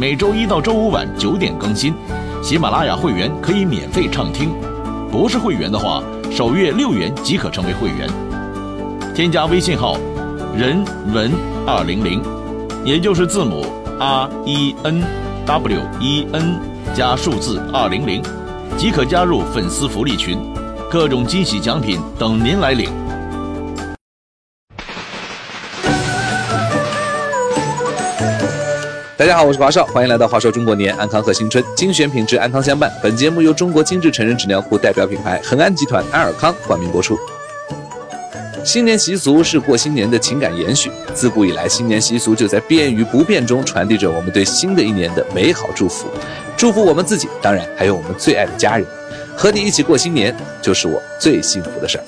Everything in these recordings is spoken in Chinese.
每周一到周五晚九点更新，喜马拉雅会员可以免费畅听，不是会员的话，首月六元即可成为会员。添加微信号“人文二零零”，也就是字母 R E N W E N 加数字二零零，即可加入粉丝福利群，各种惊喜奖品等您来领。大家好，我是华少，欢迎来到华少中国年安康贺新春精选品质，安康相伴。本节目由中国精致成人纸尿裤代表品牌恒安集团安尔康冠名播出。新年习俗是过新年的情感延续，自古以来，新年习俗就在变与不变中传递着我们对新的一年的美好祝福，祝福我们自己，当然还有我们最爱的家人。和你一起过新年，就是我最幸福的事儿。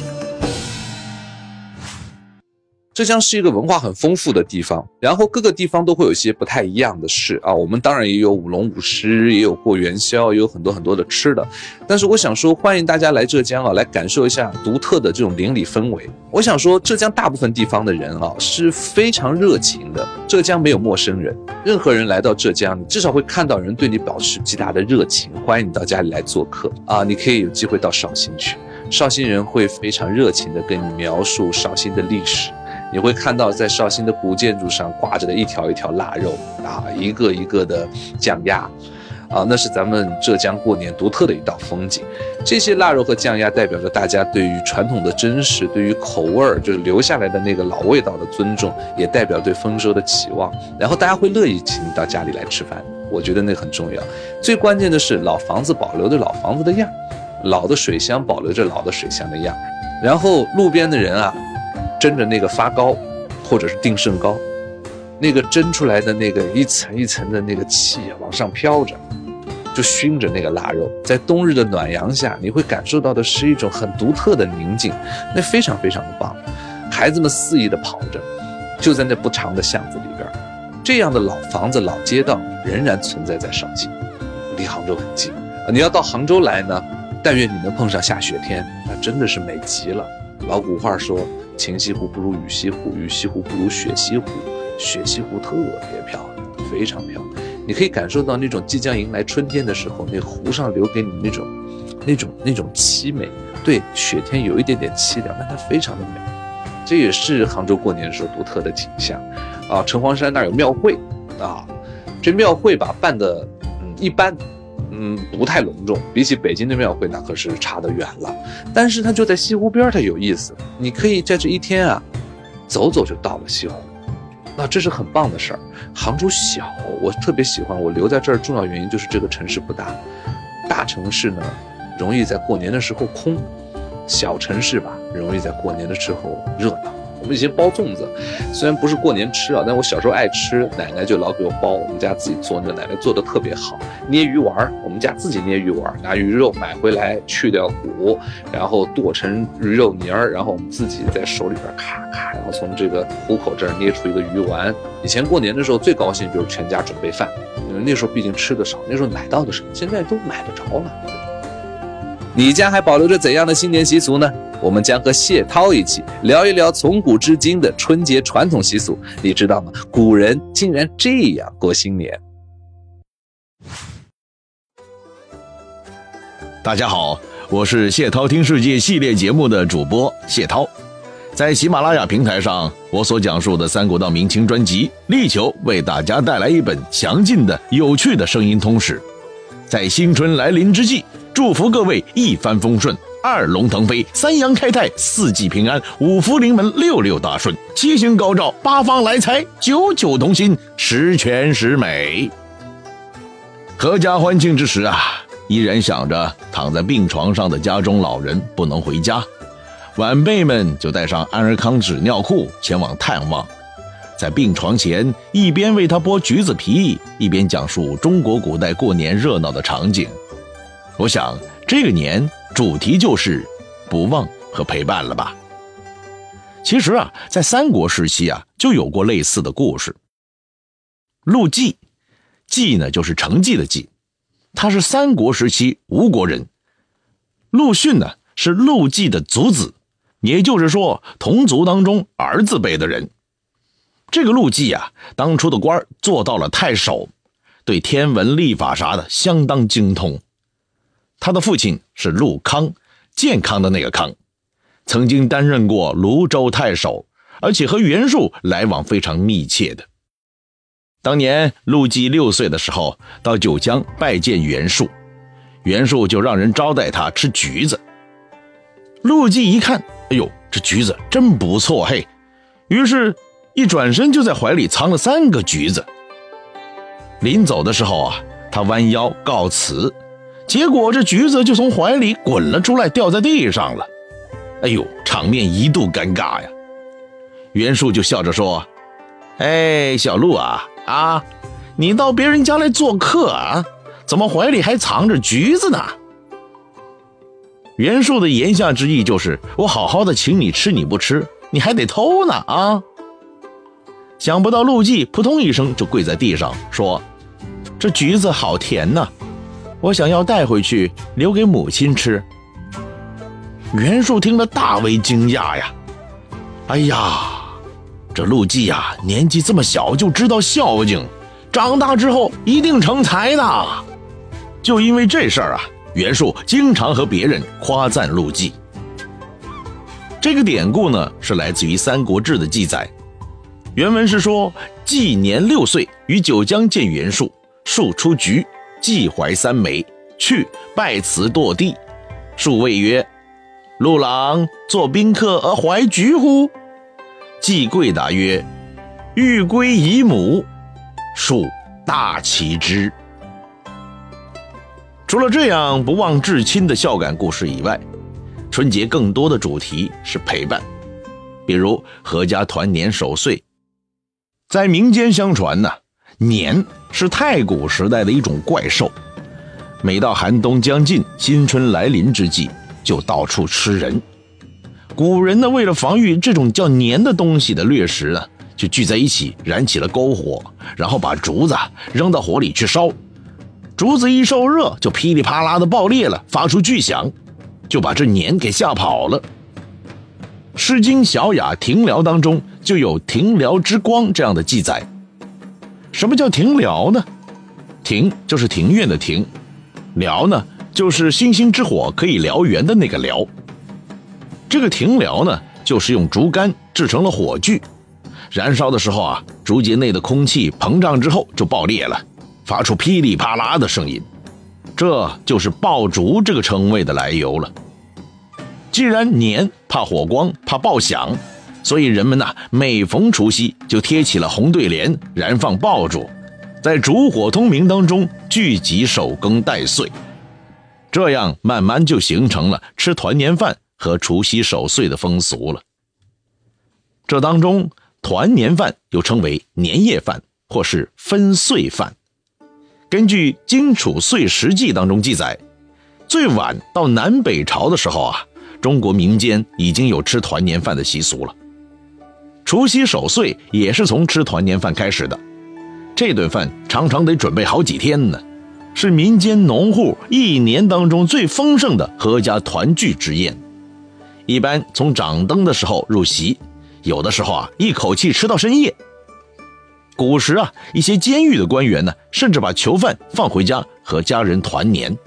浙江是一个文化很丰富的地方，然后各个地方都会有一些不太一样的事啊。我们当然也有舞龙舞狮，也有过元宵，也有很多很多的吃的。但是我想说，欢迎大家来浙江啊，来感受一下独特的这种邻里氛围。我想说，浙江大部分地方的人啊是非常热情的，浙江没有陌生人，任何人来到浙江，你至少会看到人对你保持极大的热情，欢迎你到家里来做客啊。你可以有机会到绍兴去，绍兴人会非常热情的跟你描述绍兴的历史。你会看到，在绍兴的古建筑上挂着的一条一条腊肉啊，一个一个的酱鸭，啊，那是咱们浙江过年独特的一道风景。这些腊肉和酱鸭代表着大家对于传统的珍视，对于口味儿就是留下来的那个老味道的尊重，也代表对丰收的期望。然后大家会乐意请你到家里来吃饭，我觉得那很重要。最关键的是，老房子保留着老房子的样，老的水箱保留着老的水箱的样，然后路边的人啊。蒸着那个发糕，或者是定胜糕，那个蒸出来的那个一层一层的那个气往上飘着，就熏着那个腊肉，在冬日的暖阳下，你会感受到的是一种很独特的宁静，那非常非常的棒。孩子们肆意的跑着，就在那不长的巷子里边，这样的老房子、老街道仍然存在在绍兴，离杭州很近。你要到杭州来呢，但愿你能碰上下雪天，那真的是美极了。老古话说。晴西湖不如雨西湖，雨西湖不如雪西湖，雪西湖特别漂亮，非常漂亮。你可以感受到那种即将迎来春天的时候，那湖上留给你那种、那种、那种凄美。对，雪天有一点点凄凉，但它非常的美。这也是杭州过年时候独特的景象。啊，城隍山那儿有庙会，啊，这庙会吧办的嗯一般。嗯，不太隆重，比起北京的庙会，那可是差得远了。但是它就在西湖边，它有意思。你可以在这一天啊，走走就到了西湖，那这是很棒的事儿。杭州小，我特别喜欢。我留在这儿重要原因就是这个城市不大，大城市呢容易在过年的时候空，小城市吧容易在过年的时候热闹。我们以前包粽子，虽然不是过年吃啊，但我小时候爱吃，奶奶就老给我包。我们家自己做，那个奶奶做的特别好。捏鱼丸，我们家自己捏鱼丸，拿鱼肉买回来，去掉骨，然后剁成鱼肉泥儿，然后我们自己在手里边咔咔，然后从这个虎口这儿捏出一个鱼丸。以前过年的时候最高兴就是全家准备饭，因为那时候毕竟吃的少，那时候买到的少，现在都买得着了。你家还保留着怎样的新年习俗呢？我们将和谢涛一起聊一聊从古至今的春节传统习俗。你知道吗？古人竟然这样过新年。大家好，我是谢涛听世界系列节目的主播谢涛，在喜马拉雅平台上，我所讲述的三国到明清专辑，力求为大家带来一本详尽的、有趣的声音通史。在新春来临之际，祝福各位一帆风顺。二龙腾飞，三阳开泰，四季平安，五福临门，六六大顺，七星高照，八方来财，九九同心，十全十美。阖家欢庆之时啊，依然想着躺在病床上的家中老人不能回家，晚辈们就带上安尔康纸尿裤前往探望。在病床前一边为他剥橘子皮，一边讲述中国古代过年热闹的场景。我想这个年主题就是不忘和陪伴了吧。其实啊，在三国时期啊，就有过类似的故事。陆绩，绩呢就是成绩的绩，他是三国时期吴国人。陆逊呢是陆绩的族子，也就是说同族当中儿子辈的人。这个陆绩啊，当初的官做到了太守，对天文历法啥的相当精通。他的父亲是陆康，健康的那个康，曾经担任过泸州太守，而且和袁术来往非常密切的。当年陆绩六岁的时候，到九江拜见袁术，袁术就让人招待他吃橘子。陆绩一看，哎呦，这橘子真不错嘿，于是。一转身就在怀里藏了三个橘子。临走的时候啊，他弯腰告辞，结果这橘子就从怀里滚了出来，掉在地上了。哎呦，场面一度尴尬呀。袁术就笑着说：“哎，小陆啊啊，你到别人家来做客啊，怎么怀里还藏着橘子呢？”袁术的言下之意就是：我好好的请你吃，你不吃，你还得偷呢啊！想不到陆绩扑通一声就跪在地上说：“这橘子好甜呐，我想要带回去留给母亲吃。”袁术听了大为惊讶呀！哎呀，这陆绩呀，年纪这么小就知道孝敬，长大之后一定成才的。就因为这事儿啊，袁术经常和别人夸赞陆绩。这个典故呢，是来自于《三国志》的记载。原文是说，季年六岁，于九江见袁术，术出局，季怀三枚，去拜辞堕地。数谓曰：“陆郎作宾客而怀菊乎？”季贵答曰：“欲归姨母。”术大奇之。除了这样不忘至亲的孝感故事以外，春节更多的主题是陪伴，比如阖家团年守岁。在民间相传呢，年是太古时代的一种怪兽，每到寒冬将近、新春来临之际，就到处吃人。古人呢，为了防御这种叫年的东西的掠食呢，就聚在一起燃起了篝火，然后把竹子扔到火里去烧。竹子一受热，就噼里啪啦的爆裂了，发出巨响，就把这年给吓跑了。《诗经·小雅·庭辽》当中就有“庭辽之光”这样的记载。什么叫庭燎呢？庭就是庭院的庭，燎呢就是星星之火可以燎原的那个燎。这个庭燎呢，就是用竹竿制成了火炬，燃烧的时候啊，竹节内的空气膨胀之后就爆裂了，发出噼里啪啦的声音，这就是爆竹这个称谓的来由了。既然年怕火光，怕爆响，所以人们呐，每逢除夕就贴起了红对联，燃放爆竹，在烛火通明当中聚集守更待岁，这样慢慢就形成了吃团年饭和除夕守岁的风俗了。这当中，团年饭又称为年夜饭或是分岁饭。根据《荆楚岁时记》当中记载，最晚到南北朝的时候啊。中国民间已经有吃团年饭的习俗了，除夕守岁也是从吃团年饭开始的。这顿饭常常得准备好几天呢，是民间农户一年当中最丰盛的阖家团聚之宴。一般从掌灯的时候入席，有的时候啊一口气吃到深夜。古时啊，一些监狱的官员呢，甚至把囚犯放回家和家人团年。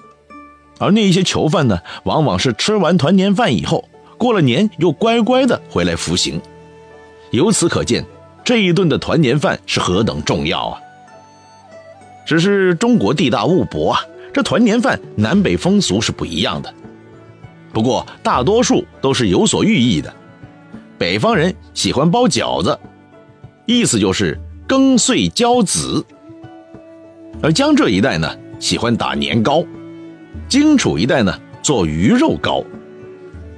而那一些囚犯呢，往往是吃完团年饭以后，过了年又乖乖的回来服刑。由此可见，这一顿的团年饭是何等重要啊！只是中国地大物博啊，这团年饭南北风俗是不一样的。不过大多数都是有所寓意的。北方人喜欢包饺子，意思就是更岁交子；而江浙一带呢，喜欢打年糕。荆楚一带呢，做鱼肉糕，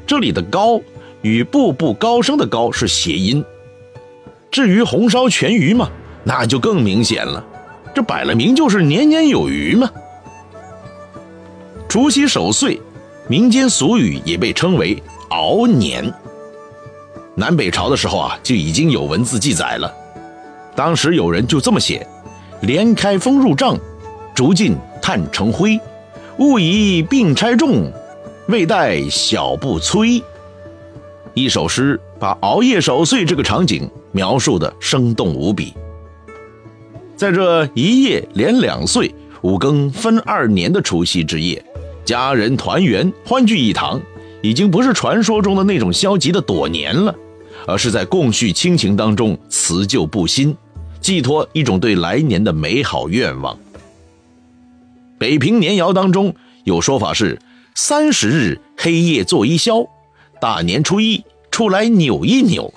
这里的“糕”与步步高升的“高”是谐音。至于红烧全鱼嘛，那就更明显了，这摆了明就是年年有余嘛。除夕守岁，民间俗语也被称为熬年。南北朝的时候啊，就已经有文字记载了。当时有人就这么写：“连开风入帐，烛尽炭成灰。勿以并差重，未待小不催。”一首诗把熬夜守岁这个场景描述的生动无比。在这一夜连两岁、五更分二年的除夕之夜，家人团圆、欢聚一堂，已经不是传说中的那种消极的躲年了。而是在共叙亲情当中辞旧布新，寄托一种对来年的美好愿望。北平年谣当中有说法是：三十日黑夜做一宵，大年初一出来扭一扭。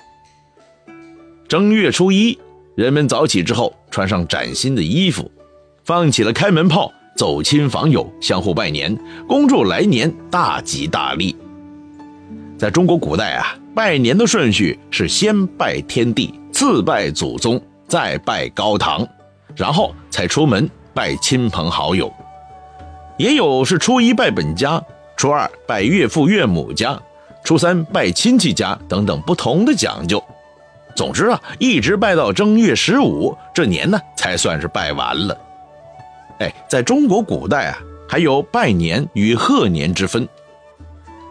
正月初一，人们早起之后穿上崭新的衣服，放起了开门炮，走亲访友，相互拜年，恭祝来年大吉大利。在中国古代啊。拜年的顺序是先拜天地，次拜祖宗，再拜高堂，然后才出门拜亲朋好友。也有是初一拜本家，初二拜岳父岳母家，初三拜亲戚家等等不同的讲究。总之啊，一直拜到正月十五，这年呢才算是拜完了。哎，在中国古代啊，还有拜年与贺年之分。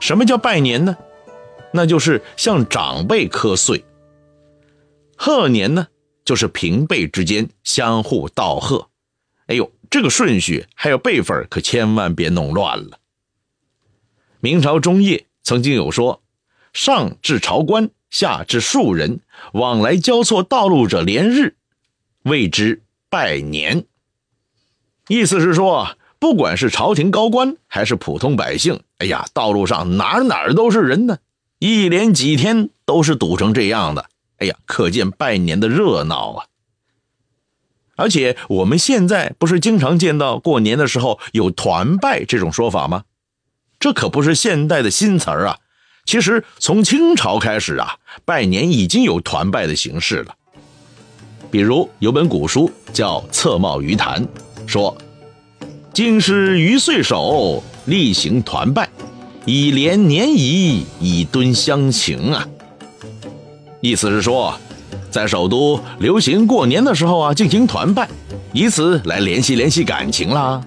什么叫拜年呢？那就是向长辈磕岁。贺年呢，就是平辈之间相互道贺。哎呦，这个顺序还有辈分，可千万别弄乱了。明朝中叶曾经有说：“上至朝官，下至庶人，往来交错道路者连日，谓之拜年。”意思是说，不管是朝廷高官还是普通百姓，哎呀，道路上哪哪都是人呢。一连几天都是堵成这样的，哎呀，可见拜年的热闹啊！而且我们现在不是经常见到过年的时候有团拜这种说法吗？这可不是现代的新词儿啊！其实从清朝开始啊，拜年已经有团拜的形式了。比如有本古书叫《侧帽鱼谈》，说：“京师余岁首，例行团拜。”以连年仪，以敦乡情啊。意思是说，在首都流行过年的时候啊，进行团拜，以此来联系联系感情啦。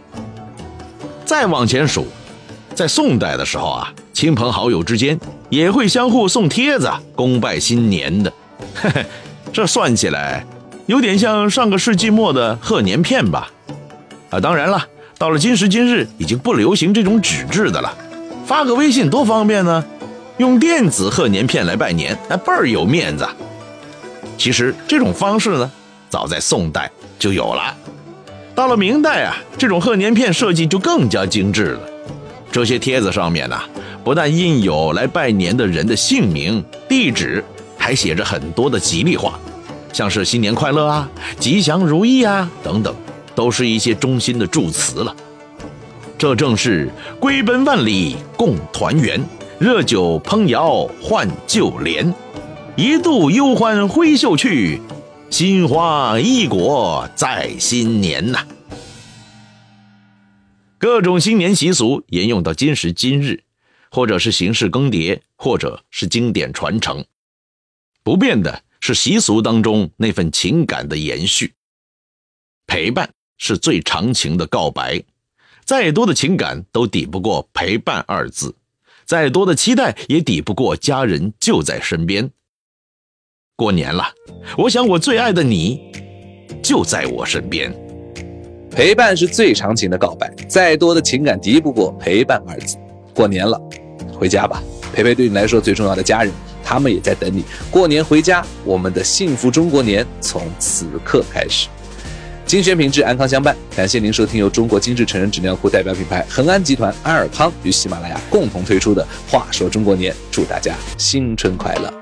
再往前数，在宋代的时候啊，亲朋好友之间也会相互送帖子，恭拜新年的。嘿嘿，这算起来有点像上个世纪末的贺年片吧？啊，当然了，到了今时今日，已经不流行这种纸质的了。发个微信多方便呢，用电子贺年片来拜年，那倍儿有面子。其实这种方式呢，早在宋代就有了。到了明代啊，这种贺年片设计就更加精致了。这些帖子上面呢，不但印有来拜年的人的姓名、地址，还写着很多的吉利话，像是新年快乐啊、吉祥如意啊等等，都是一些衷心的祝词了。这正是归奔万里共团圆，热酒烹肴换旧联，一度忧欢挥袖去，新花异果在新年呐。各种新年习俗沿用到今时今日，或者是形式更迭，或者是经典传承，不变的是习俗当中那份情感的延续。陪伴是最长情的告白。再多的情感都抵不过陪伴二字，再多的期待也抵不过家人就在身边。过年了，我想我最爱的你就在我身边。陪伴是最长情的告白，再多的情感敌不过陪伴二字。过年了，回家吧，陪陪对你来说最重要的家人，他们也在等你。过年回家，我们的幸福中国年从此刻开始。精选品质，安康相伴。感谢您收听由中国精致成人纸尿裤代表品牌恒安集团安尔康与喜马拉雅共同推出的《话说中国年》，祝大家新春快乐！